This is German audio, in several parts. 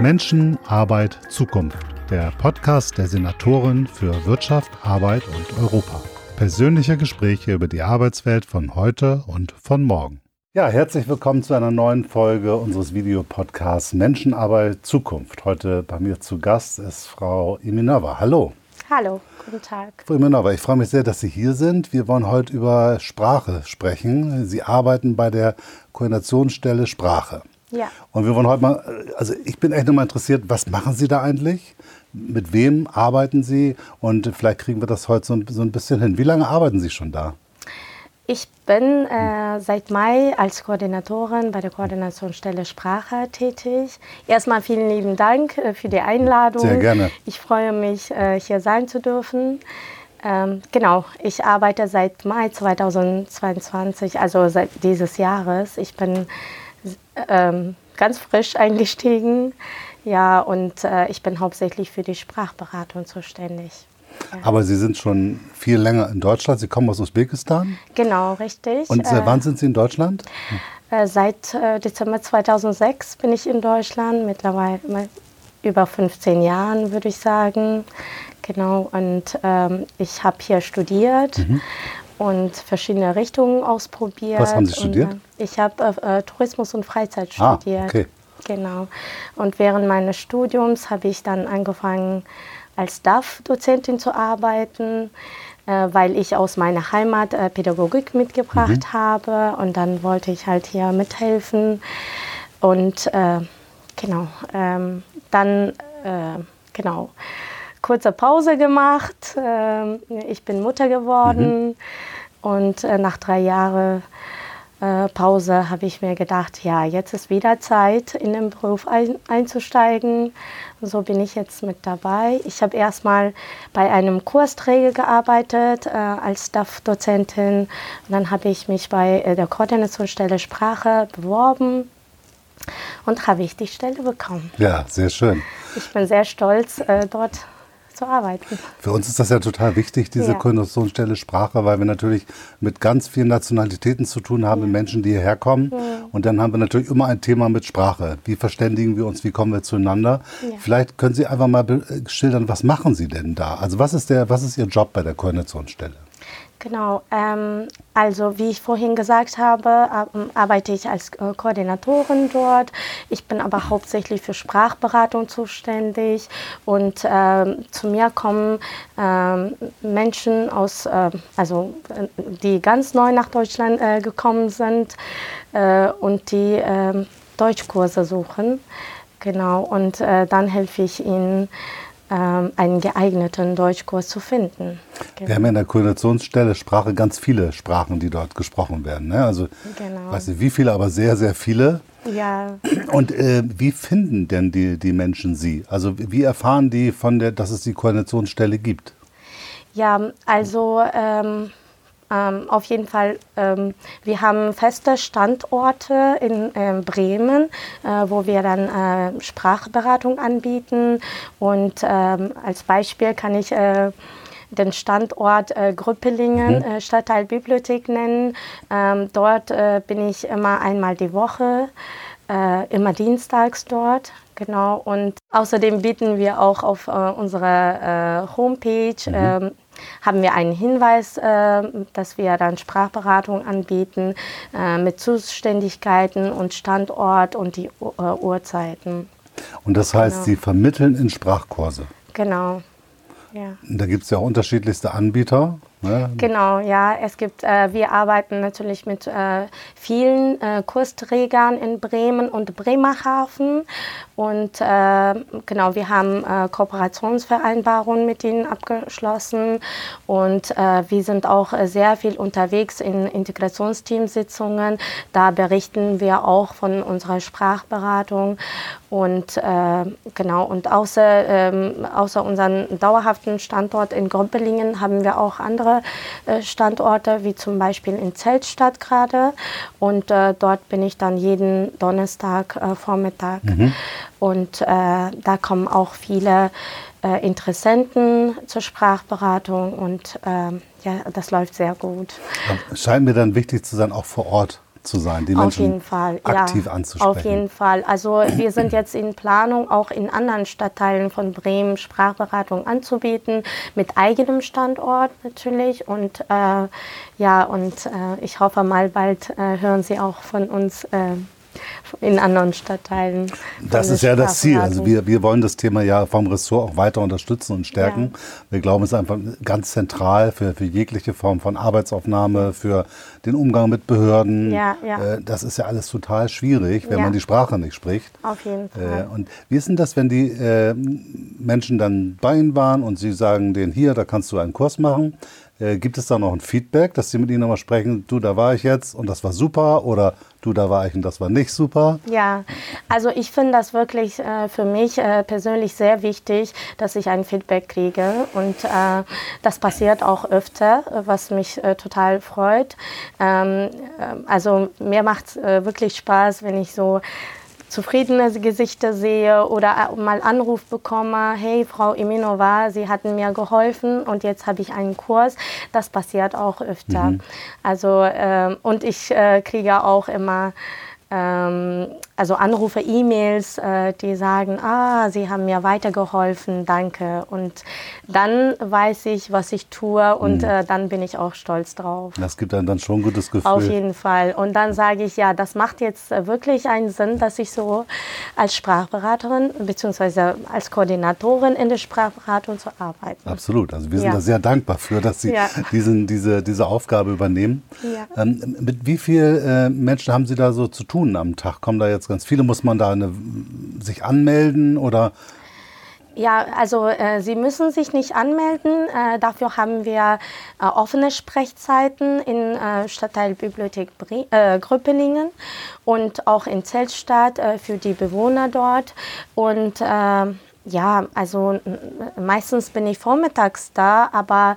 Menschen, Arbeit, Zukunft. Der Podcast der Senatorin für Wirtschaft, Arbeit und Europa. Persönliche Gespräche über die Arbeitswelt von heute und von morgen. Ja, herzlich willkommen zu einer neuen Folge unseres Videopodcasts Menschenarbeit Zukunft. Heute bei mir zu Gast ist Frau Iminova. Hallo. Hallo, guten Tag. Frau Iminova, ich freue mich sehr, dass Sie hier sind. Wir wollen heute über Sprache sprechen. Sie arbeiten bei der Koordinationsstelle Sprache. Ja. Und wir wollen heute mal, also ich bin echt nochmal interessiert, was machen Sie da eigentlich? Mit wem arbeiten Sie? Und vielleicht kriegen wir das heute so ein, so ein bisschen hin. Wie lange arbeiten Sie schon da? Ich bin äh, seit Mai als Koordinatorin bei der Koordinationsstelle Sprache tätig. Erstmal vielen lieben Dank äh, für die Einladung. Sehr gerne. Ich freue mich, äh, hier sein zu dürfen. Ähm, genau, ich arbeite seit Mai 2022, also seit dieses Jahres. Ich bin ähm, ganz frisch eingestiegen. Ja, und äh, ich bin hauptsächlich für die Sprachberatung zuständig. Ja. Aber Sie sind schon viel länger in Deutschland. Sie kommen aus Usbekistan. Genau, richtig. Und seit äh, wann sind Sie in Deutschland? Äh, seit äh, Dezember 2006 bin ich in Deutschland, mittlerweile über 15 Jahren, würde ich sagen. Genau, und ähm, ich habe hier studiert mhm. Und verschiedene Richtungen ausprobiert. Was haben Sie studiert? Und, ich habe äh, Tourismus und Freizeit ah, studiert. Okay. Genau. Und während meines Studiums habe ich dann angefangen, als DAF-Dozentin zu arbeiten, äh, weil ich aus meiner Heimat äh, Pädagogik mitgebracht mhm. habe. Und dann wollte ich halt hier mithelfen. Und äh, genau, ähm, dann, äh, genau kurze Pause gemacht. Ähm, ich bin Mutter geworden mhm. und äh, nach drei Jahren äh, Pause habe ich mir gedacht, ja, jetzt ist wieder Zeit, in den Beruf ein, einzusteigen. So bin ich jetzt mit dabei. Ich habe erstmal bei einem Kursträger gearbeitet äh, als DAF-Dozentin. Und dann habe ich mich bei äh, der Koordinationsstelle Sprache beworben und habe ich die Stelle bekommen. Ja, sehr schön. Ich bin sehr stolz, äh, dort zu arbeiten. Für uns ist das ja total wichtig, diese ja. Koordinationsstelle Sprache, weil wir natürlich mit ganz vielen Nationalitäten zu tun haben, ja. Menschen, die hierher kommen. Ja. Und dann haben wir natürlich immer ein Thema mit Sprache. Wie verständigen wir uns, wie kommen wir zueinander? Vielleicht können Sie einfach mal schildern, was machen Sie denn da? Also was ist, der, was ist Ihr Job bei der Koordinationsstelle? Genau, ähm, also wie ich vorhin gesagt habe, arbeite ich als äh, Koordinatorin dort. Ich bin aber hauptsächlich für Sprachberatung zuständig und äh, zu mir kommen äh, Menschen aus, äh, also die ganz neu nach Deutschland äh, gekommen sind äh, und die ähm, Deutschkurse suchen. Genau, und dann helfe ich ihnen ähm, einen geeigneten Deutschkurs zu finden. Genau. Wir haben ja in der Koordinationsstelle Sprache ganz viele Sprachen, die dort gesprochen werden. Ne? Also, genau. weiß nicht wie viele, aber sehr, sehr viele. Ja. Und äh, wie finden denn die, die Menschen Sie? Also wie erfahren die von der, dass es die Koordinationsstelle gibt? Ja, also ähm, ähm, auf jeden Fall, ähm, wir haben feste Standorte in äh, Bremen, äh, wo wir dann äh, Sprachberatung anbieten. Und ähm, als Beispiel kann ich äh, den Standort äh, Grüppelingen, mhm. äh, Stadtteilbibliothek nennen. Ähm, dort äh, bin ich immer einmal die Woche, äh, immer dienstags dort. Genau. Und außerdem bieten wir auch auf äh, unserer Homepage mhm. Haben wir einen Hinweis, äh, dass wir dann Sprachberatung anbieten äh, mit Zuständigkeiten und Standort und die uh Uhrzeiten. Und das heißt, genau. Sie vermitteln in Sprachkurse? Genau. Ja. Da gibt es ja unterschiedlichste Anbieter. Ne? Genau, ja. Es gibt, äh, wir arbeiten natürlich mit äh, vielen äh, Kursträgern in Bremen und Bremerhaven. Und äh, genau, wir haben äh, Kooperationsvereinbarungen mit ihnen abgeschlossen. Und äh, wir sind auch sehr viel unterwegs in Integrationsteamsitzungen. Da berichten wir auch von unserer Sprachberatung. Und genau, und außer, ähm, außer unserem dauerhaften Standort in Groppelingen haben wir auch andere äh, Standorte, wie zum Beispiel in Zeltstadt gerade. Und äh, dort bin ich dann jeden Donnerstag äh, Vormittag. Mhm. Und äh, da kommen auch viele äh, Interessenten zur Sprachberatung und ähm, ja, das läuft sehr gut. Scheint mir dann wichtig zu sein, auch vor Ort zu sein, die Menschen aktiv ja, anzusprechen. Auf jeden Fall. Also wir sind jetzt in Planung, auch in anderen Stadtteilen von Bremen Sprachberatung anzubieten, mit eigenem Standort natürlich. Und äh, ja, und äh, ich hoffe mal bald äh, hören Sie auch von uns äh, in anderen Stadtteilen. Das ist ja das Ziel. Also wir, wir wollen das Thema ja vom Ressort auch weiter unterstützen und stärken. Ja. Wir glauben, es ist einfach ganz zentral für, für jegliche Form von Arbeitsaufnahme, für den Umgang mit Behörden. Ja, ja. Äh, das ist ja alles total schwierig, wenn man die Sprache nicht spricht. Auf jeden äh, Fall. Und wie ist denn das, wenn die äh, Menschen dann bei Ihnen waren und Sie sagen denen, hier, da kannst du einen Kurs machen. Äh, gibt es da noch ein Feedback, dass Sie mit Ihnen nochmal sprechen, du, da war ich jetzt und das war super oder du, da war ich und das war nicht super? Ja, also ich finde das wirklich äh, für mich äh, persönlich sehr wichtig, dass ich ein Feedback kriege und äh, das passiert auch öfter, was mich äh, total freut. Ähm, äh, also mir macht es wirklich Spaß, wenn ich so zufriedene Gesichter sehe oder mal Anruf bekomme, hey Frau Iminova, Sie hatten mir geholfen und jetzt habe ich einen Kurs. Das passiert auch öfter. Mhm. Also äh, und ich äh, kriege auch immer ähm, also Anrufe, E-Mails, äh, die sagen, ah, Sie haben mir weitergeholfen, danke. Und dann weiß ich, was ich tue und mhm. äh, dann bin ich auch stolz drauf. Das gibt einem dann schon ein gutes Gefühl. Auf jeden Fall. Und dann sage ich, ja, das macht jetzt wirklich einen Sinn, dass ich so als Sprachberaterin bzw. als Koordinatorin in der Sprachberatung zu arbeiten. Absolut. Also wir sind ja. da sehr dankbar für, dass Sie ja. diesen, diese, diese Aufgabe übernehmen. Ja. Ähm, mit wie vielen äh, Menschen haben Sie da so zu tun? tun am Tag? Kommen da jetzt ganz viele? Muss man da eine, sich anmelden oder? Ja, also äh, Sie müssen sich nicht anmelden. Äh, dafür haben wir äh, offene Sprechzeiten in äh, Stadtteil Bibliothek Bre äh, Gröpelingen und auch in Zeltstadt äh, für die Bewohner dort. Und ja, also meistens bin ich vormittags da, aber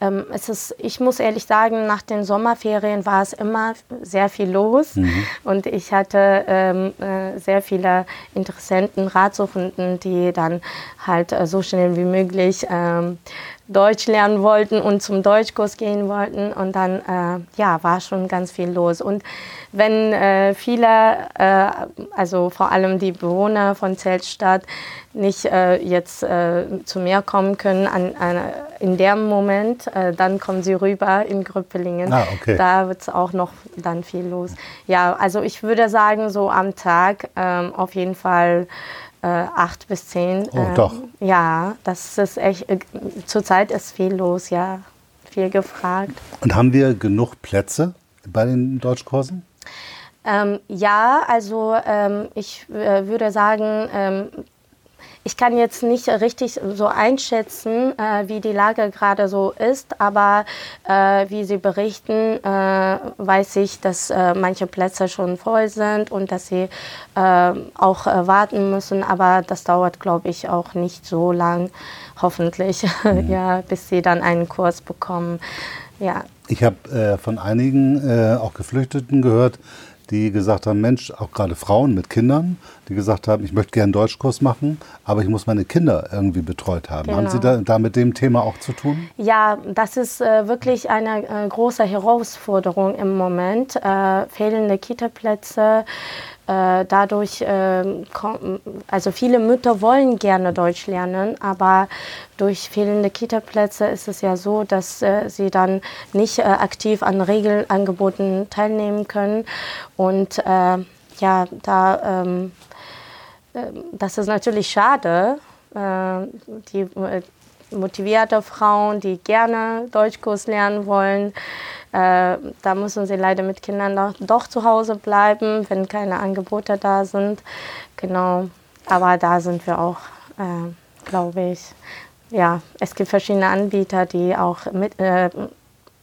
ähm, es ist, ich muss ehrlich sagen, nach den Sommerferien war es immer sehr viel los mhm. und ich hatte ähm, äh, sehr viele Interessenten, Ratsuchenden, die dann halt äh, so schnell wie möglich ähm, Deutsch lernen wollten und zum Deutschkurs gehen wollten. Und dann äh, ja, war schon ganz viel los. Und wenn äh, viele, äh, also vor allem die Bewohner von Zeltstadt, nicht äh, jetzt äh, zu mir kommen können an, an, in dem Moment, äh, dann kommen sie rüber in Grüppelingen. Ah, okay. Da wird es auch noch dann viel los. Ja, also ich würde sagen, so am Tag ähm, auf jeden Fall äh, acht bis zehn. Oh, doch. Ja, das ist echt, äh, zurzeit ist viel los, ja, viel gefragt. Und haben wir genug Plätze bei den Deutschkursen? Ähm, ja, also ähm, ich äh, würde sagen, ähm, ich kann jetzt nicht richtig so einschätzen, äh, wie die Lage gerade so ist, aber äh, wie Sie berichten, äh, weiß ich, dass äh, manche Plätze schon voll sind und dass Sie äh, auch äh, warten müssen. Aber das dauert, glaube ich, auch nicht so lang, hoffentlich, mhm. ja, bis Sie dann einen Kurs bekommen. Ja. Ich habe von einigen auch Geflüchteten gehört, die gesagt haben, Mensch, auch gerade Frauen mit Kindern, die gesagt haben, ich möchte gerne einen Deutschkurs machen, aber ich muss meine Kinder irgendwie betreut haben. Genau. Haben Sie da, da, mit dem Thema auch zu tun? Ja, das ist äh, wirklich eine äh, große Herausforderung im Moment. Äh, fehlende Kitaplätze, äh, dadurch, äh, also viele Mütter wollen gerne Deutsch lernen, aber durch fehlende Kita-Plätze ist es ja so, dass äh, sie dann nicht äh, aktiv an Regelangeboten teilnehmen können. Und äh, ja, da, ähm, äh, das ist natürlich schade. die motivierte Frauen, die gerne Deutschkurs lernen wollen, äh, da müssen sie leider mit Kindern doch, doch zu Hause bleiben, wenn keine Angebote da sind. Genau. Aber da sind wir auch, äh, glaube ich. Ja, es gibt verschiedene Anbieter, die auch mit, äh,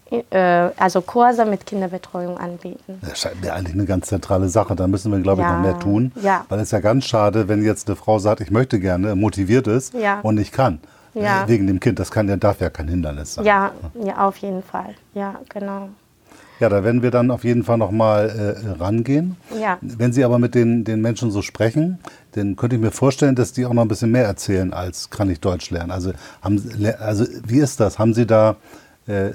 äh, also Kurse mit Kinderbetreuung anbieten. Das scheint mir eigentlich eine ganz zentrale Sache. Da müssen wir, glaube ich, ja, noch mehr tun. Ja. Weil es ist ja ganz schade, wenn jetzt eine Frau sagt, ich möchte gerne, motiviert ist ja. und nicht kann. Ja. Äh, wegen dem Kind. Das kann ja, darf ja kein Hindernis sein. Ja, ja, auf jeden Fall. Ja, genau. Ja, da werden wir dann auf jeden Fall nochmal äh, rangehen. Ja. Wenn Sie aber mit den, den Menschen so sprechen, dann könnte ich mir vorstellen, dass die auch noch ein bisschen mehr erzählen als kann ich Deutsch lernen. Also, haben, also wie ist das? Haben Sie da, äh,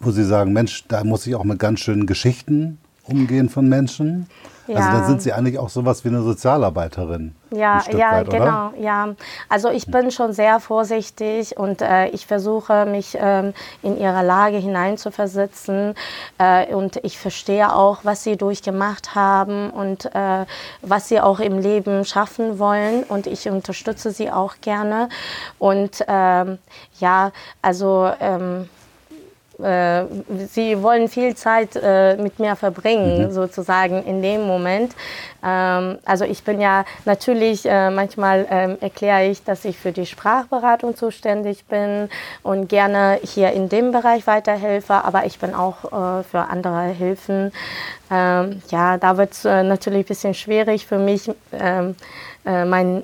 wo Sie sagen, Mensch, da muss ich auch mit ganz schönen Geschichten Umgehen von Menschen. Ja. Also dann sind Sie eigentlich auch sowas wie eine Sozialarbeiterin. Ja, ja, weit, genau, ja. Also ich bin schon sehr vorsichtig und äh, ich versuche mich ähm, in ihre Lage hineinzuversetzen äh, und ich verstehe auch, was sie durchgemacht haben und äh, was sie auch im Leben schaffen wollen und ich unterstütze sie auch gerne und ähm, ja, also ähm, äh, sie wollen viel Zeit äh, mit mir verbringen, mhm. sozusagen in dem Moment. Ähm, also ich bin ja natürlich, äh, manchmal ähm, erkläre ich, dass ich für die Sprachberatung zuständig bin und gerne hier in dem Bereich weiterhelfe, aber ich bin auch äh, für andere Hilfen. Ähm, ja, da wird es äh, natürlich ein bisschen schwierig für mich, ähm, äh, mein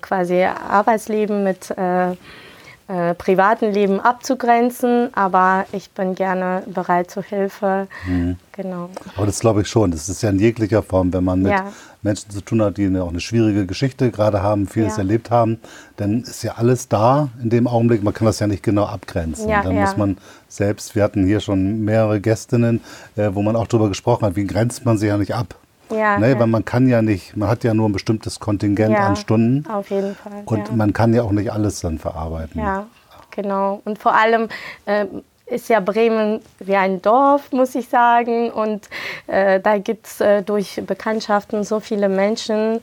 quasi Arbeitsleben mit äh, privaten Leben abzugrenzen, aber ich bin gerne bereit zur Hilfe. Mhm. Genau. Aber das glaube ich schon. Das ist ja in jeglicher Form, wenn man mit ja. Menschen zu tun hat, die eine, auch eine schwierige Geschichte gerade haben, vieles ja. erlebt haben, dann ist ja alles da in dem Augenblick. Man kann das ja nicht genau abgrenzen. Ja, dann muss man selbst, wir hatten hier schon mehrere Gästinnen, äh, wo man auch darüber gesprochen hat, wie grenzt man sich ja nicht ab. Ja, ne, ja. Weil man kann ja nicht, man hat ja nur ein bestimmtes Kontingent ja, an Stunden. Auf jeden Fall. Und man kann ja auch nicht alles dann verarbeiten. Ja, genau. Und vor allem äh, ist ja Bremen wie ein Dorf, muss ich sagen. Und äh, da gibt es äh, durch Bekanntschaften so viele Menschen.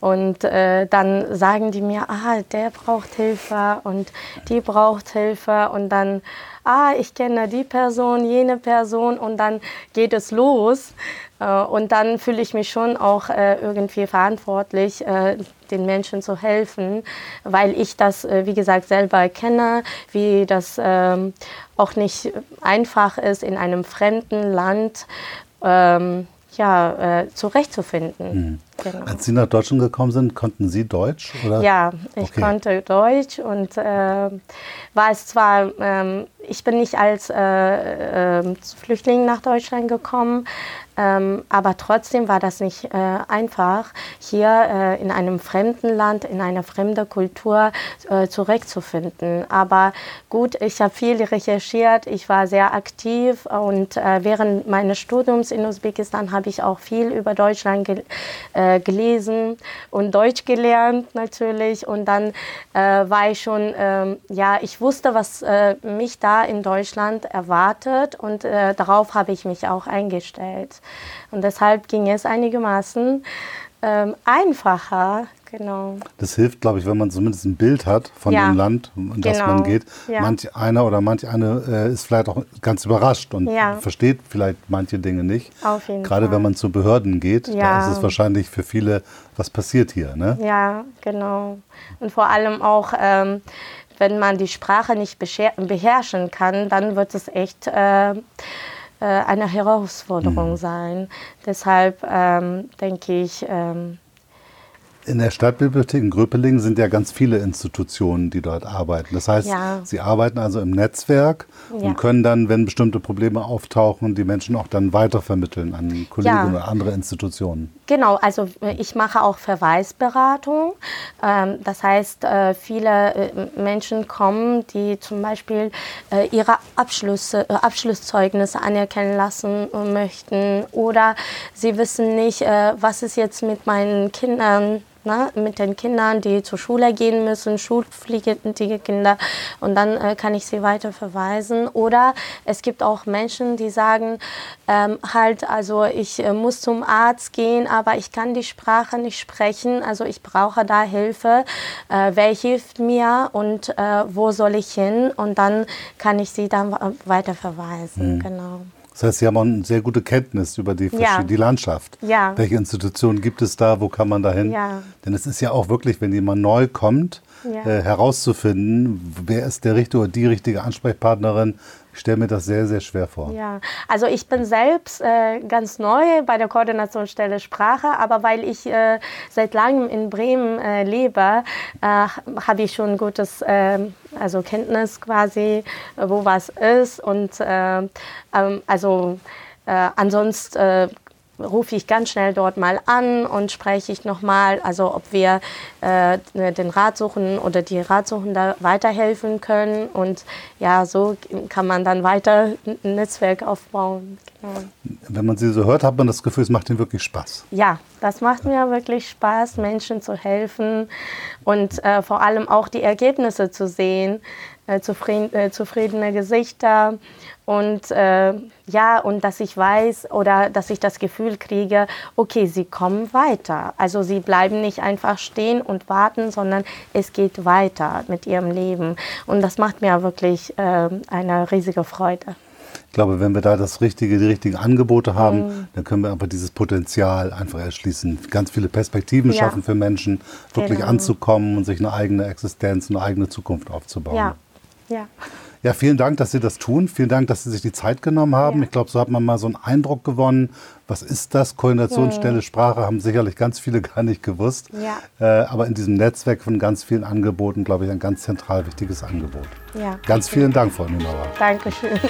Und äh, dann sagen die mir, ah, der braucht Hilfe und die braucht Hilfe. Und dann, ah, ich kenne die Person, jene Person. Und dann geht es los. Äh, und dann fühle ich mich schon auch äh, irgendwie verantwortlich, äh, den Menschen zu helfen, weil ich das, wie gesagt, selber kenne, wie das ähm, auch nicht einfach ist, in einem fremden Land ähm, ja, zurechtzufinden. Mhm. Genau. Als Sie nach Deutschland gekommen sind, konnten Sie Deutsch? Oder? Ja, ich okay. konnte Deutsch und äh, war es zwar, ähm, ich bin nicht als äh, äh, Flüchtling nach Deutschland gekommen, ähm, aber trotzdem war das nicht äh, einfach, hier äh, in einem fremden Land, in einer fremden Kultur äh, zurechtzufinden. Aber gut, ich habe viel recherchiert, ich war sehr aktiv und äh, während meines Studiums in Usbekistan habe ich auch viel über Deutschland ge äh, gelesen und Deutsch gelernt natürlich. Und dann war ich schon, ähm, ja, ich wusste, was mich da in Deutschland erwartet und darauf habe ich mich auch eingestellt. Und deshalb ging es einigermaßen ähm, einfacher. Genau. Das hilft, glaube ich, wenn man zumindest ein Bild hat von ja, dem Land, in das genau. man geht. Ja. Manch einer oder manch eine äh, ist vielleicht auch ganz überrascht und ja. versteht vielleicht manche Dinge nicht. Auf jeden Gerade Fall. wenn man zu Behörden geht, da ist es wahrscheinlich für viele, was passiert hier. Ne? Ja, genau. Und vor allem auch, ähm, wenn man die Sprache nicht beherrschen kann, dann wird es echt... Äh, äh, eine Herausforderung mhm. sein. Deshalb ähm, denke ich, ähm, in der Stadtbibliothek in Gröpelingen sind ja ganz viele Institutionen, die dort arbeiten. Das heißt, ja. Sie arbeiten also im Netzwerk ja. und können dann, wenn bestimmte Probleme auftauchen, die Menschen auch dann weitervermitteln an Kollegen ja. oder andere Institutionen. Genau, also äh, ich mache auch Verweisberatung. Ähm, das heißt, äh, viele äh, Menschen kommen, die zum Beispiel ihre Abschlüsse, Abschlusszeugnisse anerkennen lassen möchten oder sie wissen nicht, was ist jetzt mit meinen Kindern ne, mit den Kindern, die zur Schule gehen müssen, schulpflichtige Kinder und dann äh, kann ich sie weiter verweisen. Oder es gibt auch Menschen, die sagen, ähm, halt, also ich äh, muss zum Arzt gehen, aber ich kann die Sprache nicht sprechen, also ich brauche da Hilfe. Äh, wer hilft mir und äh, wo soll ich hin? Und dann kann ich sie dann weiter verweisen. Mhm. Genau. Das heißt, Sie haben auch eine sehr gute Kenntnis über die, ja. die Landschaft. Ja. Welche Institutionen gibt es da? Wo kann man da hin? Ja. Denn es ist ja auch wirklich, wenn jemand neu kommt, äh, herauszufinden, wer ist der richtige oder die richtige Ansprechpartnerin, ich stelle mir das sehr, sehr schwer vor. Ja, also ich bin selbst äh, ganz neu bei der Koordinationsstelle Sprache, aber weil ich äh, seit langem in Bremen äh, lebe, äh, habe ich schon gutes ähm, also Kenntnis quasi, wo was ist und ähm, ähm, also äh, ansonsten rufe ich ganz schnell dort mal an und spreche ich nochmal, also ob wir äh, den Ratsuchenden oder die Ratsuchende weiterhelfen können. Und ja, so kann man dann weiter ein Netzwerk aufbauen. Wenn man sie so hört, hat man das Gefühl, es macht ihnen wirklich Spaß. Ja, das macht mir wirklich Spaß, Menschen zu helfen und äh, vor allem auch die Ergebnisse zu sehen, äh, zufrieden, äh, zufriedene Gesichter und äh, ja, und dass ich weiß oder dass ich das Gefühl kriege, okay, sie kommen weiter. Also sie bleiben nicht einfach stehen und warten, sondern es geht weiter mit ihrem Leben. Und das macht mir wirklich äh, eine riesige Freude. Ich glaube, wenn wir da das richtige, die richtigen Angebote haben, mhm. dann können wir einfach dieses Potenzial einfach erschließen, ganz viele Perspektiven ja. schaffen für Menschen, wirklich genau. anzukommen und sich eine eigene Existenz, eine eigene Zukunft aufzubauen. Ja, ja. Ja, vielen Dank, dass Sie das tun. Vielen Dank, dass Sie sich die Zeit genommen haben. Ja. Ich glaube, so hat man mal so einen Eindruck gewonnen. Was ist das? Koordinationsstelle. Sprache haben sicherlich ganz viele gar nicht gewusst. Ja. Äh, aber in diesem Netzwerk von ganz vielen Angeboten, glaube ich, ein ganz zentral wichtiges Angebot. Ja. Ganz vielen Dank, Frau Nunauer. Dankeschön.